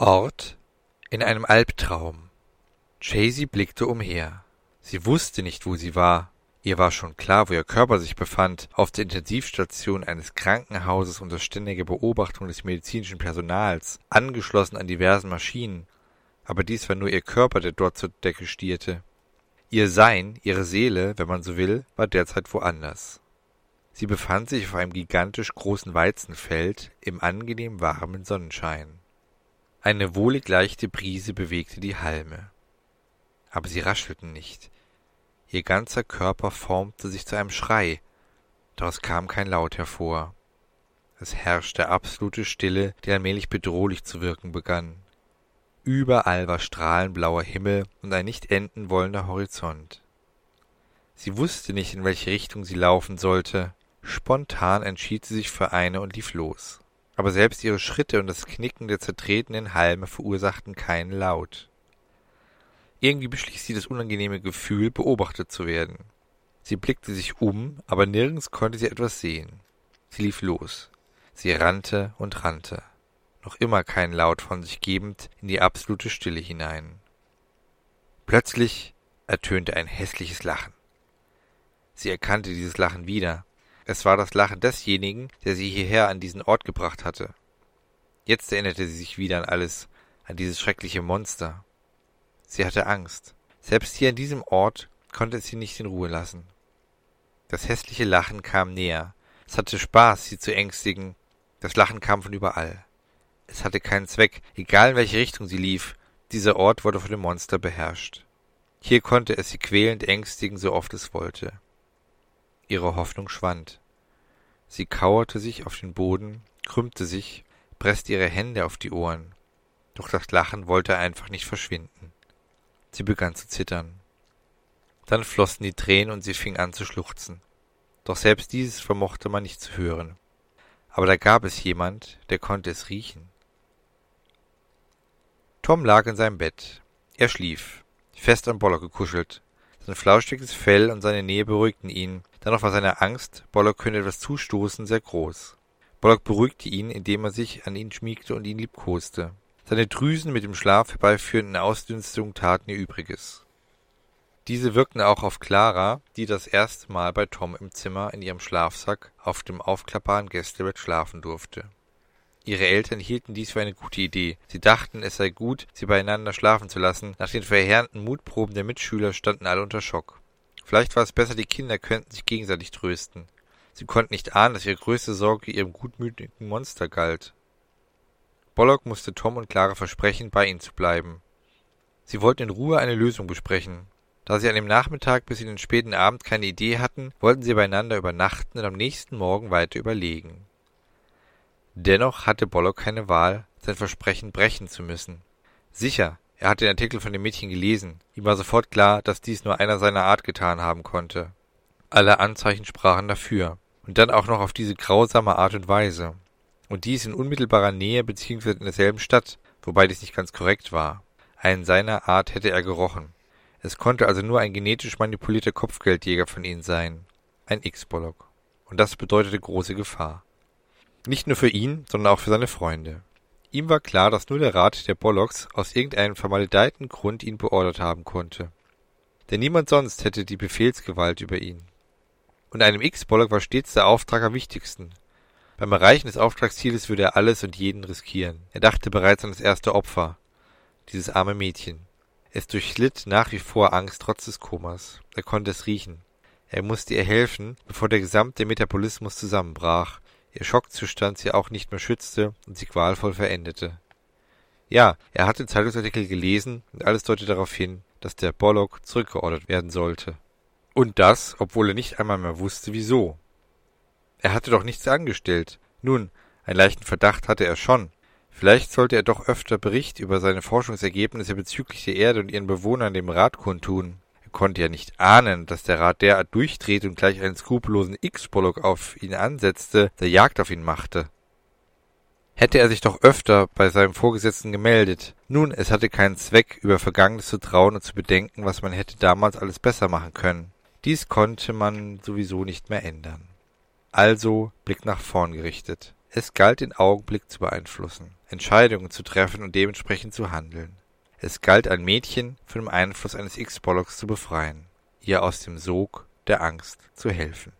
Ort in einem Albtraum. Chasey blickte umher. Sie wusste nicht, wo sie war. Ihr war schon klar, wo ihr Körper sich befand, auf der Intensivstation eines Krankenhauses unter ständiger Beobachtung des medizinischen Personals, angeschlossen an diversen Maschinen. Aber dies war nur ihr Körper, der dort zur Decke stierte. Ihr Sein, ihre Seele, wenn man so will, war derzeit woanders. Sie befand sich auf einem gigantisch großen Weizenfeld im angenehm warmen Sonnenschein. Eine wohlig leichte Brise bewegte die Halme. Aber sie raschelten nicht. Ihr ganzer Körper formte sich zu einem Schrei, es kam kein Laut hervor. Es herrschte absolute Stille, die allmählich bedrohlich zu wirken begann. Überall war strahlenblauer Himmel und ein nicht enden wollender Horizont. Sie wusste nicht, in welche Richtung sie laufen sollte. Spontan entschied sie sich für eine und lief los aber selbst ihre Schritte und das Knicken der zertretenen Halme verursachten keinen Laut. Irgendwie beschließt sie das unangenehme Gefühl, beobachtet zu werden. Sie blickte sich um, aber nirgends konnte sie etwas sehen. Sie lief los. Sie rannte und rannte, noch immer keinen Laut von sich gebend, in die absolute Stille hinein. Plötzlich ertönte ein hässliches Lachen. Sie erkannte dieses Lachen wieder, es war das Lachen desjenigen, der sie hierher an diesen Ort gebracht hatte. Jetzt erinnerte sie sich wieder an alles, an dieses schreckliche Monster. Sie hatte Angst. Selbst hier an diesem Ort konnte es sie nicht in Ruhe lassen. Das hässliche Lachen kam näher. Es hatte Spaß, sie zu ängstigen. Das Lachen kam von überall. Es hatte keinen Zweck, egal in welche Richtung sie lief. Dieser Ort wurde von dem Monster beherrscht. Hier konnte es sie quälend ängstigen, so oft es wollte. Ihre Hoffnung schwand. Sie kauerte sich auf den Boden, krümmte sich, presste ihre Hände auf die Ohren. Doch das Lachen wollte einfach nicht verschwinden. Sie begann zu zittern. Dann flossen die Tränen und sie fing an zu schluchzen. Doch selbst dieses vermochte man nicht zu hören. Aber da gab es jemand, der konnte es riechen. Tom lag in seinem Bett. Er schlief, fest an Boller gekuschelt. Sein flauschiges Fell und seine Nähe beruhigten ihn, Dennoch war seine Angst, Bollock könne etwas zustoßen, sehr groß. Bollock beruhigte ihn, indem er sich an ihn schmiegte und ihn liebkoste. Seine Drüsen mit dem Schlaf herbeiführenden Ausdünstungen taten ihr Übriges. Diese wirkten auch auf Clara, die das erste Mal bei Tom im Zimmer in ihrem Schlafsack auf dem aufklappbaren Gästebett schlafen durfte. Ihre Eltern hielten dies für eine gute Idee. Sie dachten, es sei gut, sie beieinander schlafen zu lassen. Nach den verheerenden Mutproben der Mitschüler standen alle unter Schock. Vielleicht war es besser, die Kinder könnten sich gegenseitig trösten. Sie konnten nicht ahnen, dass ihre größte Sorge ihrem gutmütigen Monster galt. Bollock musste Tom und Clara versprechen, bei ihnen zu bleiben. Sie wollten in Ruhe eine Lösung besprechen. Da sie an dem Nachmittag bis in den späten Abend keine Idee hatten, wollten sie beieinander übernachten und am nächsten Morgen weiter überlegen. Dennoch hatte Bollock keine Wahl, sein Versprechen brechen zu müssen. Sicher, er hatte den Artikel von dem Mädchen gelesen. Ihm war sofort klar, dass dies nur einer seiner Art getan haben konnte. Alle Anzeichen sprachen dafür. Und dann auch noch auf diese grausame Art und Weise. Und dies in unmittelbarer Nähe bzw. in derselben Stadt, wobei dies nicht ganz korrekt war. Einen seiner Art hätte er gerochen. Es konnte also nur ein genetisch manipulierter Kopfgeldjäger von ihnen sein. Ein X-Bollock. Und das bedeutete große Gefahr. Nicht nur für ihn, sondern auch für seine Freunde. Ihm war klar, dass nur der Rat der Bollocks aus irgendeinem vermaledeiten Grund ihn beordert haben konnte. Denn niemand sonst hätte die Befehlsgewalt über ihn. Und einem X-Bollock war stets der Auftrag am wichtigsten. Beim Erreichen des Auftragszieles würde er alles und jeden riskieren. Er dachte bereits an das erste Opfer, dieses arme Mädchen. Es durchlitt nach wie vor Angst trotz des Komas. Er konnte es riechen. Er musste ihr helfen, bevor der gesamte Metabolismus zusammenbrach, ihr Schockzustand sie auch nicht mehr schützte und sie qualvoll verendete. Ja, er hatte Zeitungsartikel gelesen und alles deutete darauf hin, dass der Bollock zurückgeordert werden sollte. Und das, obwohl er nicht einmal mehr wusste, wieso. Er hatte doch nichts angestellt. Nun, einen leichten Verdacht hatte er schon. Vielleicht sollte er doch öfter Bericht über seine Forschungsergebnisse bezüglich der Erde und ihren Bewohnern dem Rat kundtun. Konnte ja nicht ahnen, dass der Rat derart durchdrehte und gleich einen skrupellosen X-Bollock auf ihn ansetzte, der Jagd auf ihn machte. Hätte er sich doch öfter bei seinem Vorgesetzten gemeldet. Nun, es hatte keinen Zweck, über Vergangenes zu trauen und zu bedenken, was man hätte damals alles besser machen können. Dies konnte man sowieso nicht mehr ändern. Also Blick nach vorn gerichtet. Es galt, den Augenblick zu beeinflussen, Entscheidungen zu treffen und dementsprechend zu handeln. Es galt, ein Mädchen von dem Einfluss eines X-Bollocks zu befreien, ihr aus dem Sog der Angst zu helfen.